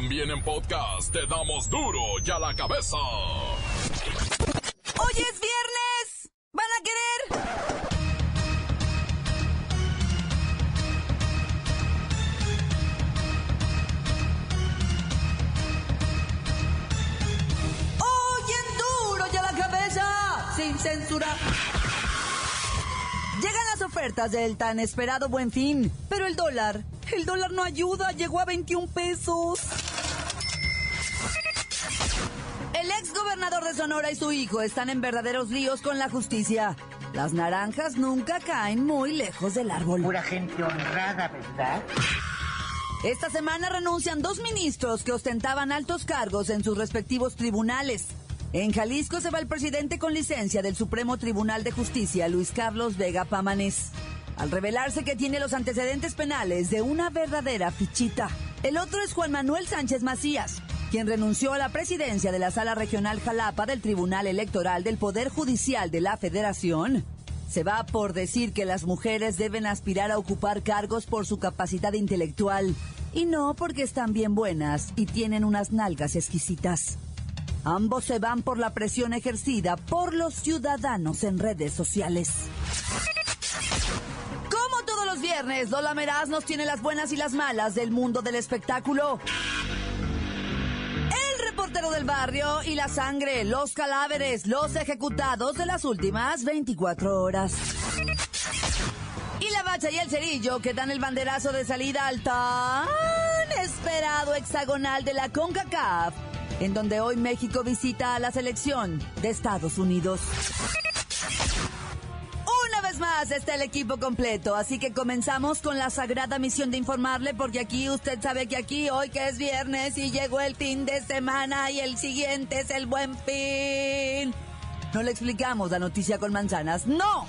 También en podcast te damos duro y a la cabeza. ¡Hoy es viernes! ¿Van a querer? ¡Hoy en duro y a la cabeza! Sin censura. Llegan las ofertas del tan esperado buen fin, pero el dólar, el dólar no ayuda, llegó a 21 pesos. Gobernador de Sonora y su hijo están en verdaderos líos con la justicia. Las naranjas nunca caen muy lejos del árbol. Pura gente honrada, ¿verdad? Esta semana renuncian dos ministros que ostentaban altos cargos en sus respectivos tribunales. En Jalisco se va el presidente con licencia del Supremo Tribunal de Justicia, Luis Carlos Vega Pamanés, al revelarse que tiene los antecedentes penales de una verdadera fichita. El otro es Juan Manuel Sánchez Macías, quien renunció a la presidencia de la Sala Regional Jalapa del Tribunal Electoral del Poder Judicial de la Federación. Se va por decir que las mujeres deben aspirar a ocupar cargos por su capacidad intelectual y no porque están bien buenas y tienen unas nalgas exquisitas. Ambos se van por la presión ejercida por los ciudadanos en redes sociales. Como todos los viernes, Lola Meraz nos tiene las buenas y las malas del mundo del espectáculo. Barrio y la sangre, los cadáveres, los ejecutados de las últimas 24 horas. Y la bacha y el cerillo que dan el banderazo de salida al tan esperado hexagonal de la CONCACAF, en donde hoy México visita a la selección de Estados Unidos. Más está el equipo completo, así que comenzamos con la sagrada misión de informarle, porque aquí usted sabe que aquí hoy que es viernes y llegó el fin de semana y el siguiente es el buen fin. No le explicamos la noticia con manzanas, no.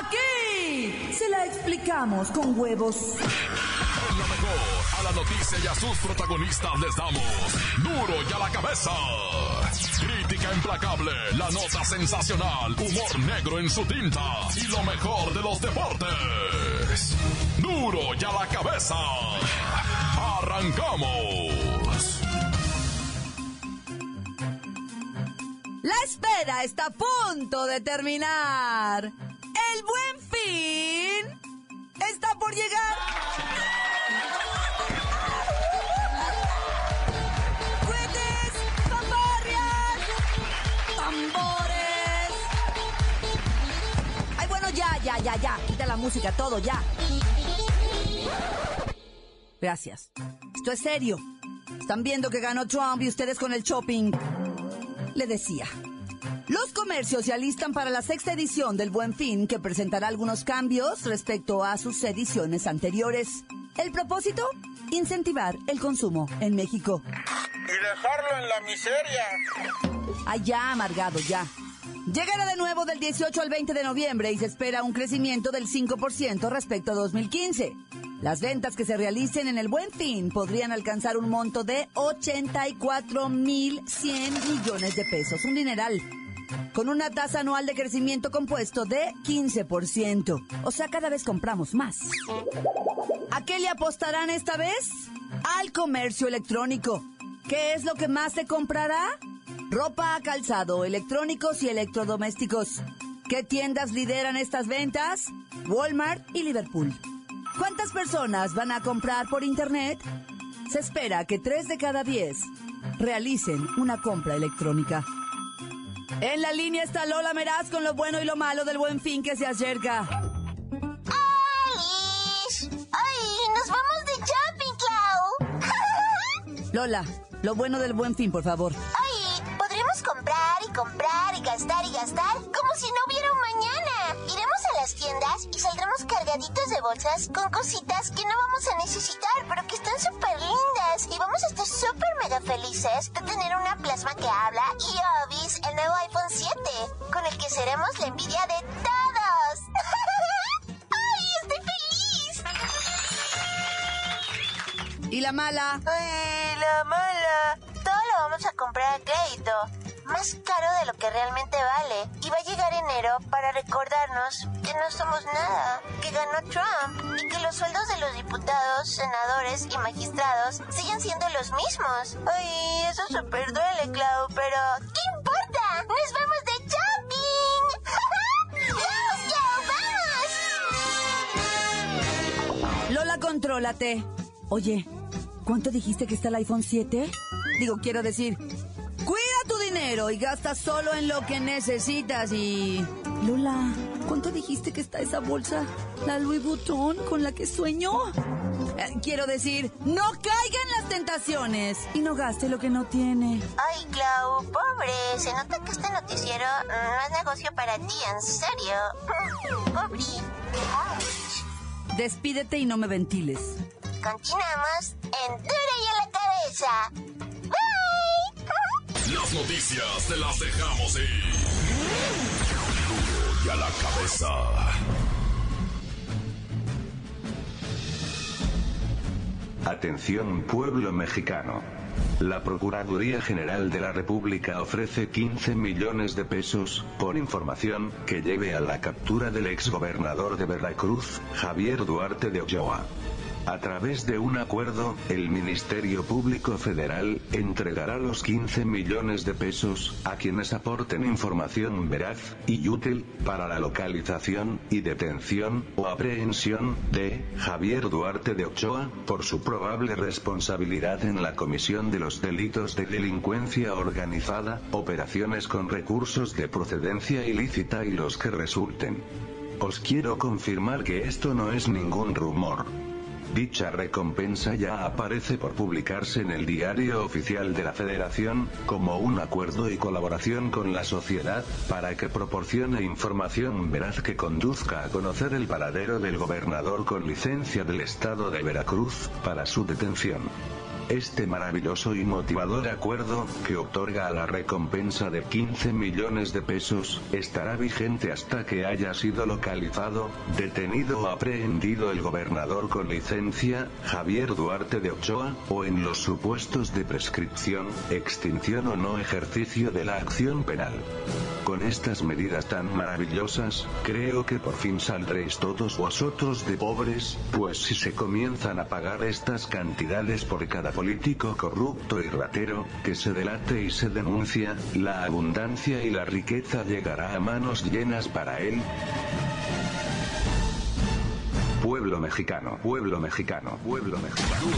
Aquí se la explicamos con huevos. La noticia y a sus protagonistas les damos duro y a la cabeza. Crítica implacable, la nota sensacional, humor negro en su tinta y lo mejor de los deportes. Duro y a la cabeza. Arrancamos. La espera está a punto de terminar. El buen fin está por llegar. Ya. Quita la música, todo, ya. Gracias. Esto es serio. Están viendo que ganó Trump y ustedes con el shopping. Le decía. Los comercios se alistan para la sexta edición del Buen Fin, que presentará algunos cambios respecto a sus ediciones anteriores. El propósito, incentivar el consumo en México. y dejarlo en la miseria. Ya, amargado, ya. Llegará de nuevo del 18 al 20 de noviembre y se espera un crecimiento del 5% respecto a 2015. Las ventas que se realicen en el Buen Fin podrían alcanzar un monto de 84.100 millones de pesos, un dineral, con una tasa anual de crecimiento compuesto de 15%. O sea, cada vez compramos más. ¿A qué le apostarán esta vez? Al comercio electrónico. ¿Qué es lo que más se comprará? Ropa, calzado, electrónicos y electrodomésticos. ¿Qué tiendas lideran estas ventas? Walmart y Liverpool. ¿Cuántas personas van a comprar por Internet? Se espera que 3 de cada 10 realicen una compra electrónica. En la línea está Lola Meraz con lo bueno y lo malo del buen fin que se acerca. ¡Alice! ¡Ay! ¡Nos vamos de shopping, Clau! Lola, lo bueno del buen fin, por favor. ¡Ay! Y saldremos cargaditos de bolsas con cositas que no vamos a necesitar, pero que están súper lindas. Y vamos a estar súper mega felices de tener una plasma que habla y Obis, el nuevo iPhone 7, con el que seremos la envidia de todos. ¡Ay! ¡Estoy feliz! ¿Y la mala? Ay, la mala. Todo lo vamos a comprar a crédito. más caro de lo que realmente vale. Y va a llegar enero para recordarnos que no somos nada, que ganó Trump y que los sueldos de los diputados, senadores y magistrados siguen siendo los mismos. Ay, eso súper duele, Clau, pero ¿qué importa? ¡Nos vamos de shopping! ¡Vamos, Clau, vamos! Lola, contrólate. Oye, ¿cuánto dijiste que está el iPhone 7? Digo, quiero decir, cuida tu dinero y gasta solo en lo que necesitas y... Lola, ¿cuánto dijiste que está esa bolsa? La Louis Vuitton con la que sueño. Eh, quiero decir, no caiga en las tentaciones y no gaste lo que no tiene. Ay, Clau, pobre. Se nota que este noticiero no es negocio para ti, en serio. Pobre. Ouch. Despídete y no me ventiles. Continuamos en Dura y a la cabeza. Bye. Las noticias te las dejamos ir. A la cabeza. Atención pueblo mexicano. La Procuraduría General de la República ofrece 15 millones de pesos, por información, que lleve a la captura del exgobernador de Veracruz, Javier Duarte de Ochoa. A través de un acuerdo, el Ministerio Público Federal entregará los 15 millones de pesos a quienes aporten información veraz y útil para la localización y detención o aprehensión de Javier Duarte de Ochoa por su probable responsabilidad en la comisión de los delitos de delincuencia organizada, operaciones con recursos de procedencia ilícita y los que resulten. Os quiero confirmar que esto no es ningún rumor. Dicha recompensa ya aparece por publicarse en el diario oficial de la Federación, como un acuerdo y colaboración con la sociedad, para que proporcione información veraz que conduzca a conocer el paradero del gobernador con licencia del estado de Veracruz, para su detención. Este maravilloso y motivador acuerdo, que otorga la recompensa de 15 millones de pesos, estará vigente hasta que haya sido localizado, detenido o aprehendido el gobernador con licencia, Javier Duarte de Ochoa, o en los supuestos de prescripción, extinción o no ejercicio de la acción penal. Con estas medidas tan maravillosas, creo que por fin saldréis todos vosotros de pobres, pues si se comienzan a pagar estas cantidades por cada político corrupto y ratero, que se delate y se denuncia, la abundancia y la riqueza llegará a manos llenas para él. Pueblo mexicano, pueblo mexicano, pueblo mexicano.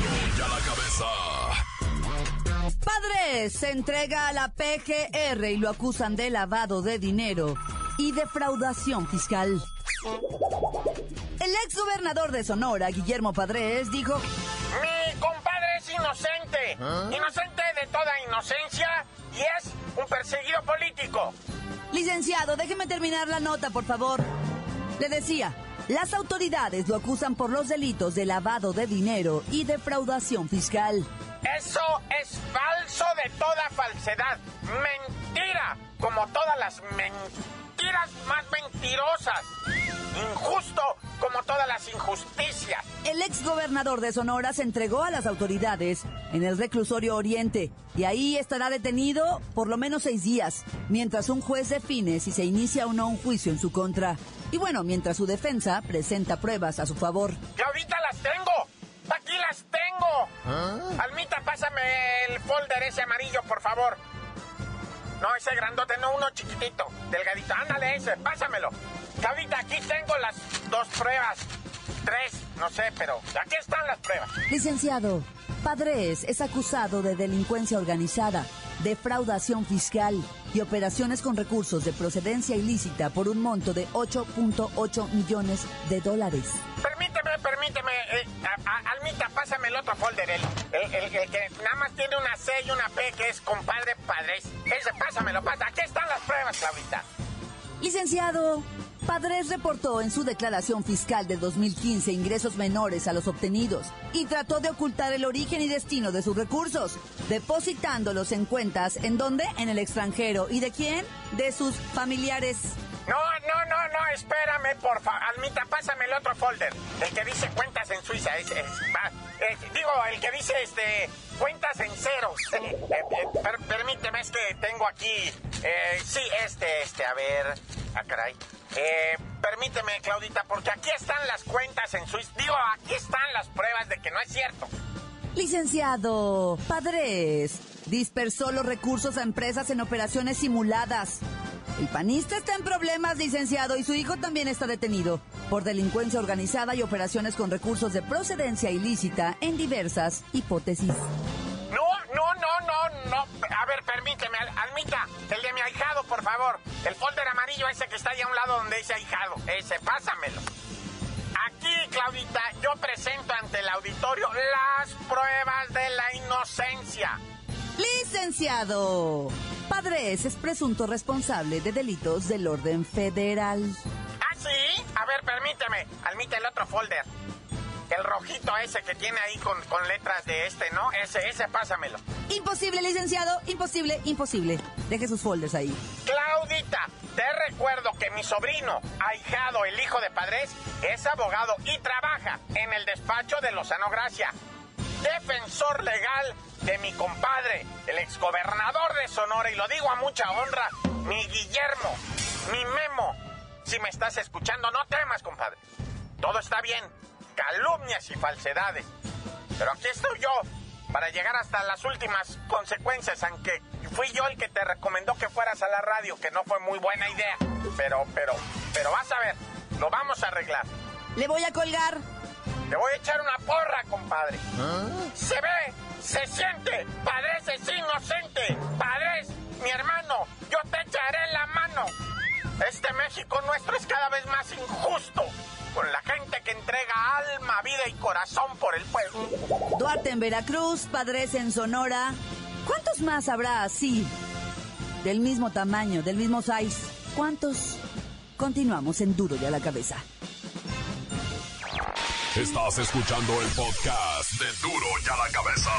Padres se entrega a la PGR y lo acusan de lavado de dinero y defraudación fiscal. El ex gobernador de Sonora, Guillermo Padres, dijo, Mi compadre es inocente. Inocente de toda inocencia y es un perseguido político. Licenciado, déjeme terminar la nota, por favor. Le decía, las autoridades lo acusan por los delitos de lavado de dinero y defraudación fiscal. Eso es falso de toda falsedad. Mentira, como todas las mentiras más mentirosas. Injusto, como todas las injusticias. El ex gobernador de Sonora se entregó a las autoridades en el reclusorio Oriente y ahí estará detenido por lo menos seis días, mientras un juez define si se inicia o no un juicio en su contra. Y bueno, mientras su defensa presenta pruebas a su favor. Claudita, las tengo. Aquí las tengo. Almita, pásame el folder ese amarillo, por favor. No, ese grandote, no uno chiquitito, delgadito. Ándale ese, pásamelo. Claudita, aquí tengo las dos pruebas. Tres, no sé, pero aquí están las pruebas. Licenciado, Padres es acusado de delincuencia organizada, defraudación fiscal y operaciones con recursos de procedencia ilícita por un monto de 8.8 millones de dólares. Permíteme, permíteme. eh, a- a- Almita, pásame el otro folder, el, el, el- el que nada más tiene una C y una P, que es compadre padres. Ese, pásamelo, pasa. Aquí están las pruebas, Claudita. Licenciado, Padres reportó en su declaración fiscal del 2015 ingresos menores a los obtenidos y trató de ocultar el origen y destino de sus recursos, depositándolos en cuentas en donde? En el extranjero. ¿Y de quién? De sus familiares. No, no, no, no, espérame, por favor. Almita, pásame el otro folder. El que dice cuentas en Suiza. Es. Digo, el que dice, este, cuentas en ceros. Eh, eh, permíteme, es que tengo aquí, sí, este, este, a ver, ah, caray. permíteme, Claudita, porque aquí están las cuentas en Suiza. Digo, aquí están las pruebas de que no es cierto. Licenciado, padres, dispersó los recursos a empresas en operaciones simuladas. El panista está en problemas, licenciado, y su hijo también está detenido por delincuencia organizada y operaciones con recursos de procedencia ilícita en diversas hipótesis. No, no, no, no, no. A Almita, el de mi ahijado, por favor. El folder amarillo ese que está ahí a un lado donde dice ahijado. Ese, pásamelo. Aquí, Claudita, yo presento ante el auditorio las pruebas de la inocencia. Licenciado, Padres es presunto responsable de delitos del orden federal. ¿Ah, sí? A ver, permíteme. Admite el otro folder. El rojito ese que tiene ahí con, con, letras de este, ¿no? Ese, ese, pásamelo. Imposible, licenciado. Imposible, imposible. Deje sus folders ahí. Claudita, te recuerdo que mi sobrino, ahijado, el hijo de padres, es abogado y trabaja en el despacho de Lozano Gracia. Defensor legal de mi compadre, el exgobernador de Sonora, y lo digo a mucha honra, mi Guillermo, mi Memo. Si me estás escuchando, no temas, compadre. Todo está bien. Calumnias y falsedades. Pero aquí estoy yo para llegar hasta las últimas consecuencias, aunque fui yo el que te recomendó que fueras a la radio, que no fue muy buena idea. Pero, pero, pero vas a ver, lo vamos a arreglar. Le voy a colgar. Te voy a echar una porra, compadre. ¿Ah? Se ve se siente. Padres es inocente. Vida y corazón por el pueblo. Duarte en Veracruz, Padres en Sonora. ¿Cuántos más habrá así? Del mismo tamaño, del mismo size. ¿Cuántos? Continuamos en Duro y a la cabeza. Estás escuchando el podcast de Duro y a la cabeza.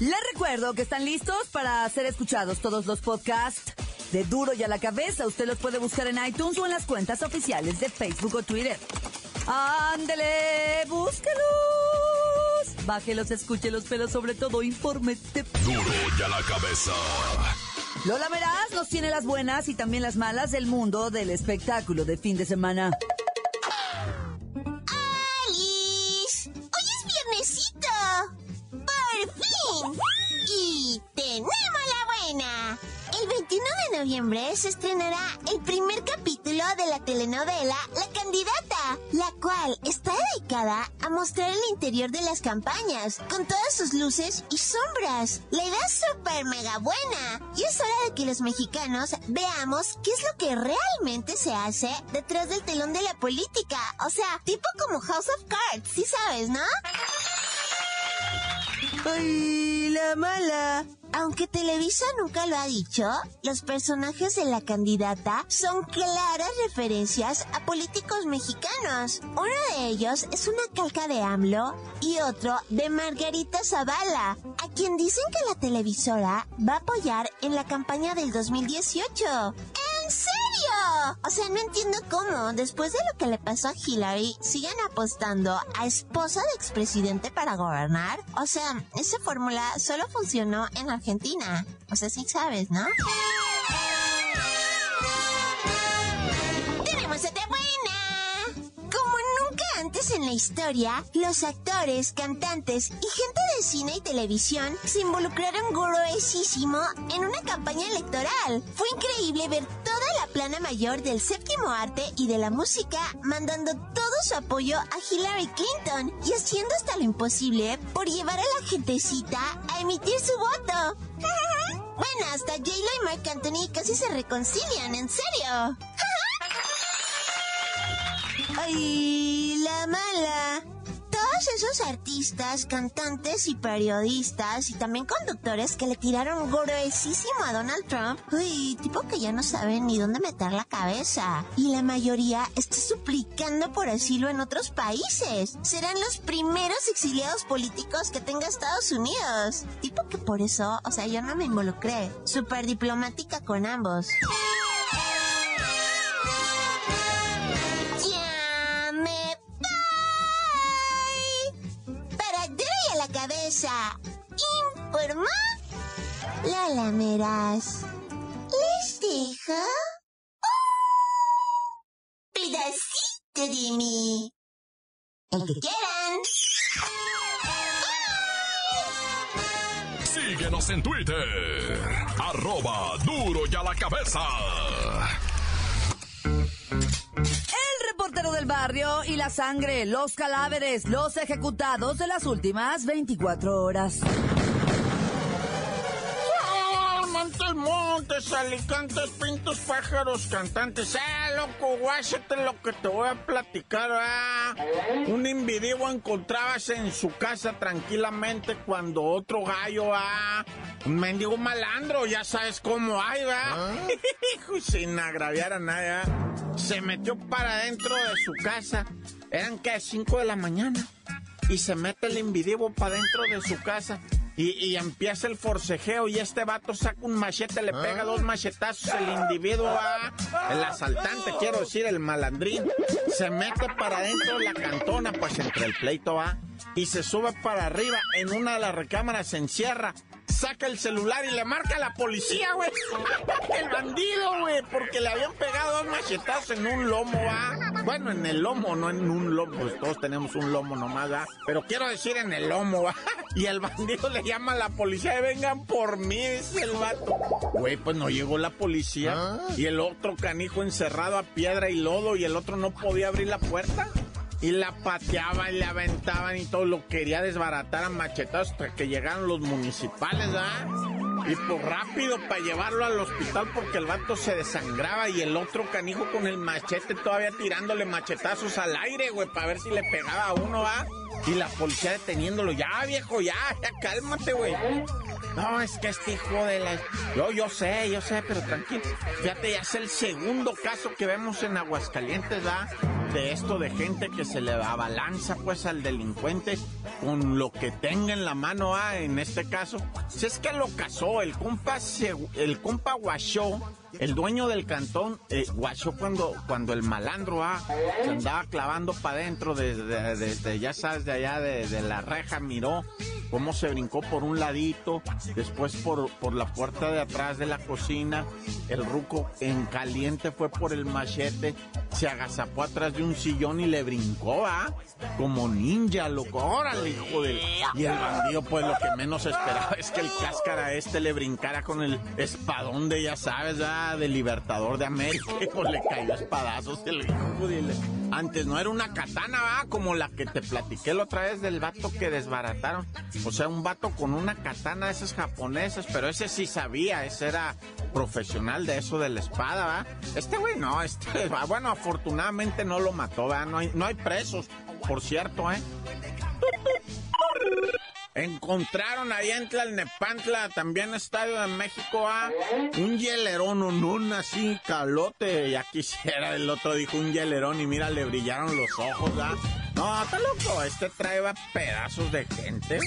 Les recuerdo que están listos para ser escuchados todos los podcasts de Duro y a la cabeza. Usted los puede buscar en iTunes o en las cuentas oficiales de Facebook o Twitter. Ándele, búsquelos. Bájelos, escúchelos, pero sobre todo infórmete. Duro y a la cabeza. Lola Meraz nos tiene las buenas y también las malas del mundo del espectáculo de fin de semana. Se estrenará el primer capítulo de la telenovela La Candidata, la cual está dedicada a mostrar el interior de las campañas, con todas sus luces y sombras. La idea es súper mega buena y es hora de que los mexicanos veamos qué es lo que realmente se hace detrás del telón de la política. O sea, tipo como House of Cards, ¿sí sabes, no? ¡Ay, la mala! Aunque Televisa nunca lo ha dicho, los personajes de la candidata son claras referencias a políticos mexicanos. Uno de ellos es una calca de AMLO y otro de Margarita Zavala, a quien dicen que la televisora va a apoyar en la campaña del 2018. ¿En serio? O sea, no entiendo cómo, después de lo que le pasó a Hillary, siguen apostando a esposa de expresidente para gobernar. O sea, esa fórmula solo funcionó en Argentina. O sea, sí sabes, ¿no? ¡Tenemos nunca antes en la historia, los actores, cantantes y gente de cine y televisión se involucraron gruesísimo en una campaña electoral. Fue increíble ver toda la plana mayor del séptimo arte y de la música mandando todo su apoyo a Hillary Clinton y haciendo hasta lo imposible por llevar a la gentecita a emitir su voto. bueno, hasta J-Lo y Mark Anthony casi se reconcilian, en serio. ¡Ay, la mala! Todos esos artistas, cantantes y periodistas y también conductores que le tiraron gruesísimo a Donald Trump, uy, tipo que ya no saben ni dónde meter la cabeza. Y la mayoría está suplicando por asilo en otros países. Serán los primeros exiliados políticos que tenga Estados Unidos. Tipo que por eso, o sea, yo no me involucré. Súper diplomática con ambos. La lameras. ¿Les deja? un pedacito de mí. El que quieran. Síguenos en Twitter. Arroba duro y a la cabeza. El reportero del barrio y la sangre, los cadáveres, los ejecutados de las últimas 24 horas. Montes, alicantes, pintos, pájaros, cantantes. Ah, loco, guáchate lo que te voy a platicar, ah. Un individuo encontrabas en su casa tranquilamente cuando otro gallo, ah. Un mendigo malandro, ya sabes cómo hay, va. Sin agraviar a nadie, ah, Se metió para adentro de su casa. Eran que 5 de la mañana. Y se mete el individuo para dentro de su casa. Y, y empieza el forcejeo y este vato saca un machete, le pega dos machetazos, el individuo va, el asaltante, quiero decir, el malandrín, se mete para adentro de la cantona, pues entre el pleito va, y se sube para arriba, en una de las recámaras se encierra, saca el celular y le marca a la policía, güey. El bandido, güey, porque le habían pegado dos machetazos en un lomo, va. Bueno, en el lomo, no en un lomo, pues todos tenemos un lomo nomás, va. Pero quiero decir en el lomo, va. Y el bandido le llama a la policía y vengan por mí, dice el vato. Güey, pues no llegó la policía. Y el otro canijo encerrado a piedra y lodo y el otro no podía abrir la puerta. Y la pateaban y le aventaban y todo lo quería desbaratar a machetazos hasta que llegaron los municipales, ¿ah? Y pues rápido para llevarlo al hospital porque el vato se desangraba y el otro canijo con el machete todavía tirándole machetazos al aire, güey, para ver si le pegaba a uno, ¿ah? Y la policía deteniéndolo, ya viejo, ya, ya cálmate, güey. No, es que este hijo de la... Yo, yo sé, yo sé, pero tranquilo. Fíjate, ya es el segundo caso que vemos en Aguascalientes, ¿verdad? De esto de gente que se le abalanza pues al delincuente con lo que tenga en la mano, ¿ah? En este caso. Si es que lo casó, el compa, se, el compa guachó, el dueño del cantón, eh, guachó cuando, cuando el malandro, ¿ah? Andaba clavando para adentro desde, ya sabes, de allá de la reja, miró cómo se brincó por un ladito, después por, por la puerta de atrás de la cocina, el ruco en caliente fue por el machete, se agazapó atrás de un sillón y le brincó, ¿ah? Como ninja, loco, órale, hijo del... Y el bandido, pues lo que menos esperaba es que el cáscara este le brincara con el espadón de, ya sabes, ¿ah? De Libertador de América, y pues le cayó espadazos el hijo del... Antes no era una katana, ¿va? Como la que te platiqué la otra vez del vato que desbarataron. O sea, un vato con una katana esas japonesas, pero ese sí sabía, ese era profesional de eso de la espada, ¿va? Este güey no, este, bueno, afortunadamente no lo mató, ¿va? No hay, presos, por cierto, ¿eh? Encontraron ahí en Tlalnepantla, también Estadio de México, a un hielerón, un, un así calote. Ya quisiera, el otro dijo un hielerón y mira, le brillaron los ojos, ¿ah? No, está loco, este trae pedazos de gente.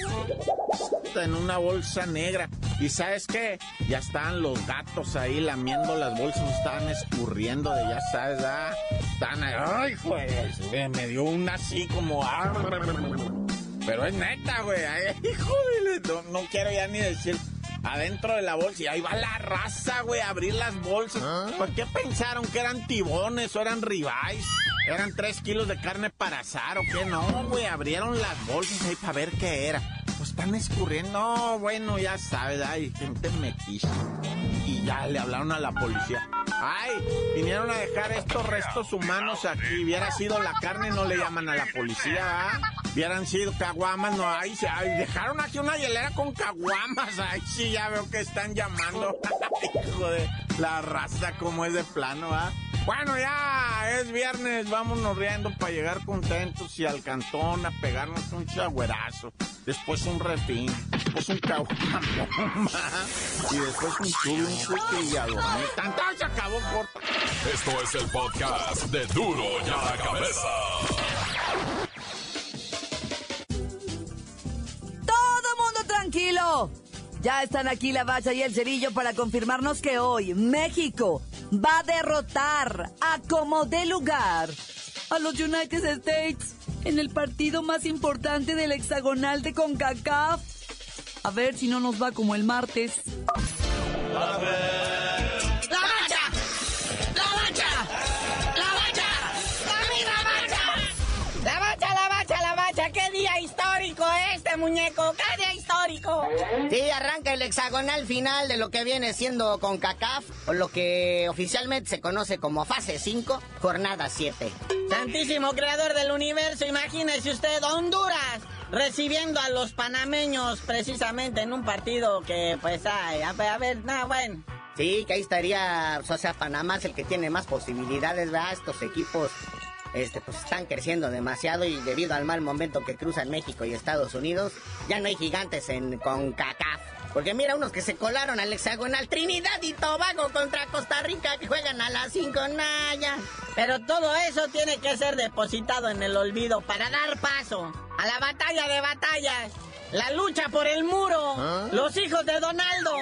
En una bolsa negra. ¿Y sabes qué? Ya estaban los gatos ahí lamiendo las bolsas, estaban escurriendo de ya sabes, ¿ah? Están ahí, ay, pues, me dio una así como... ah, pero es neta, güey. Ay, Hijo de... No, no quiero ya ni decir. Adentro de la bolsa. Y ahí va la raza, güey, a abrir las bolsas. ¿Por qué pensaron que eran tibones o eran ribeyes? ¿Eran tres kilos de carne para asar o qué? No, güey, abrieron las bolsas ahí para ver qué era. Pues están escurriendo. No, bueno, ya sabes, hay gente metiche. Y ya le hablaron a la policía. Ay, vinieron a dejar estos restos humanos aquí. Hubiera sido la carne, no le llaman a la policía, ¿ah? Hubieran sido caguamas, no, ay, ay, dejaron aquí una hielera con caguamas. Ay, sí, ya veo que están llamando. Hijo de la raza, como es de plano, ¿ah? Bueno, ya es viernes, vámonos riendo para llegar contentos y al cantón a pegarnos un chagüerazo. Después un refín, después un caguama y después un chulo, un cuque y a dormir. Tanto se acabó corto. Esto es el podcast de Duro y a la cabeza. Todo mundo tranquilo. Ya están aquí la bacha y el cerillo para confirmarnos que hoy México va a derrotar a como de lugar a los United States en el partido más importante del hexagonal de CONCACAF. A ver si no nos va como el martes. ¡La bacha! Este, muñeco! ¡Qué día histórico! Sí, arranca el hexagonal final de lo que viene siendo con CACAF, o lo que oficialmente se conoce como fase 5, jornada 7. Santísimo creador del universo, imagínese usted, Honduras recibiendo a los panameños precisamente en un partido que, pues, ay, a, a ver, nada, bueno. Sí, que ahí estaría, o sea, Panamá es el que tiene más posibilidades, ¿verdad? Estos equipos, este, pues están creciendo demasiado y debido al mal momento que cruzan México y Estados Unidos, ya no hay gigantes en, con CACAF. Porque mira unos que se colaron al hexagonal Trinidad y Tobago contra Costa Rica que juegan a las 5 Naya. Pero todo eso tiene que ser depositado en el olvido para dar paso a la batalla de batallas. La lucha por el muro. Los hijos de Donaldo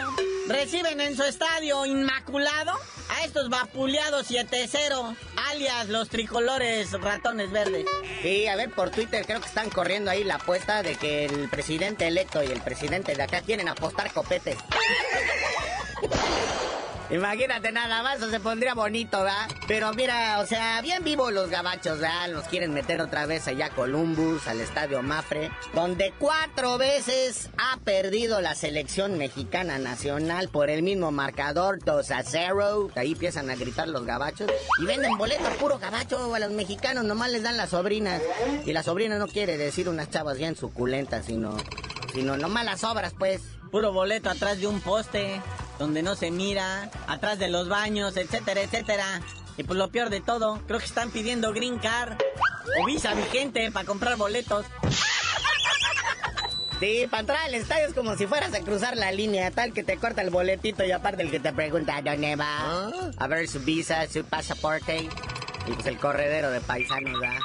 reciben en su estadio inmaculado a estos vapuleados 7-0, alias los tricolores ratones verdes. Sí, a ver, por Twitter creo que están corriendo ahí la apuesta de que el presidente electo y el presidente de acá quieren apostar copete. Imagínate nada más, eso se pondría bonito, ¿verdad? Pero mira, o sea, bien vivos los gabachos, ¿verdad? Nos quieren meter otra vez allá a Columbus, al Estadio Mafre, donde cuatro veces ha perdido la selección mexicana nacional por el mismo marcador 2 a 0. Ahí empiezan a gritar los gabachos y venden boletos puro gabacho a los mexicanos, nomás les dan las sobrinas. Y la sobrina no quiere decir unas chavas bien suculentas, sino, sino nomás las obras, pues. Puro boleto atrás de un poste donde no se mira, atrás de los baños, etcétera, etcétera. Y pues lo peor de todo, creo que están pidiendo green card o visa vigente para comprar boletos. Sí, para entrar al estadio es como si fueras a cruzar la línea, tal que te corta el boletito y aparte el que te pregunta dónde va, a ver su visa, su pasaporte y pues el corredero de paisanos, ¿verdad?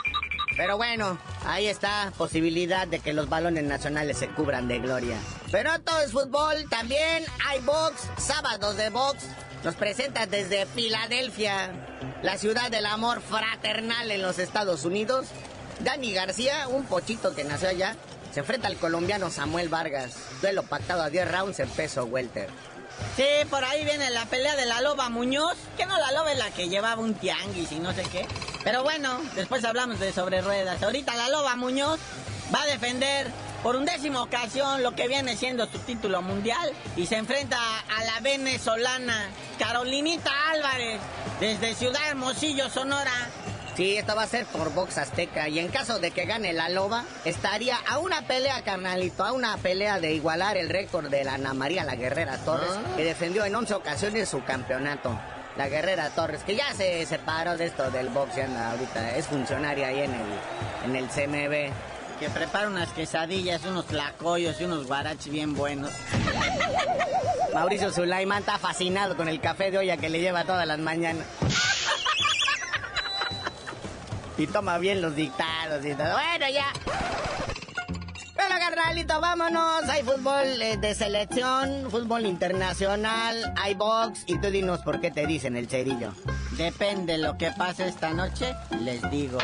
Pero bueno, ahí está, posibilidad de que los balones nacionales se cubran de gloria. Pero todo es fútbol, también hay box, sábados de box. Nos presenta desde Filadelfia, la ciudad del amor fraternal en los Estados Unidos. Dani García, un pochito que nació allá, se enfrenta al colombiano Samuel Vargas. Duelo pactado a 10 rounds en peso welter. Sí, por ahí viene la pelea de la loba Muñoz. Que no la loba es la que llevaba un tianguis y no sé qué. Pero bueno, después hablamos de sobre ruedas. Ahorita la loba Muñoz va a defender por undécima ocasión lo que viene siendo su título mundial y se enfrenta a la venezolana Carolinita Álvarez desde Ciudad Hermosillo, Sonora. Sí, esto va a ser por Box Azteca. Y en caso de que gane la loba, estaría a una pelea, carnalito, a una pelea de igualar el récord de la Ana María La Guerrera Torres, que defendió en 11 ocasiones su campeonato. La Guerrera Torres, que ya se separó de esto del box anda ahorita, es funcionaria ahí en el, en el CMB. Que prepara unas quesadillas, unos tlacoyos y unos guaraches bien buenos. Mauricio Sulaimán está fascinado con el café de olla que le lleva todas las mañanas. Y toma bien los dictados y todo. Bueno, ya. Carnalito, vámonos. Hay fútbol eh, de selección, fútbol internacional, hay box. Y tú dinos por qué te dicen el cerillo. Depende lo que pase esta noche, les digo.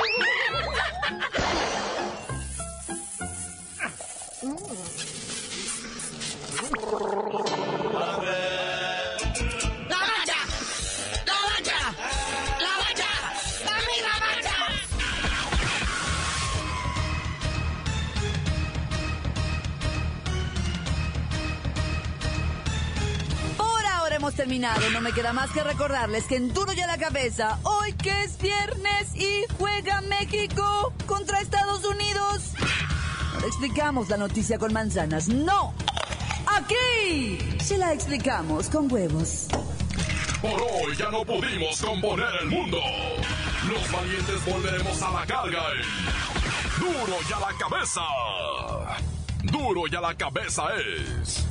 Terminado. No me queda más que recordarles que en Duro ya la cabeza, hoy que es viernes y juega México contra Estados Unidos. No explicamos la noticia con manzanas, no. Aquí se la explicamos con huevos. Por hoy ya no pudimos componer el mundo. Los valientes volveremos a la carga. en Duro y a la cabeza. Duro y a la cabeza es.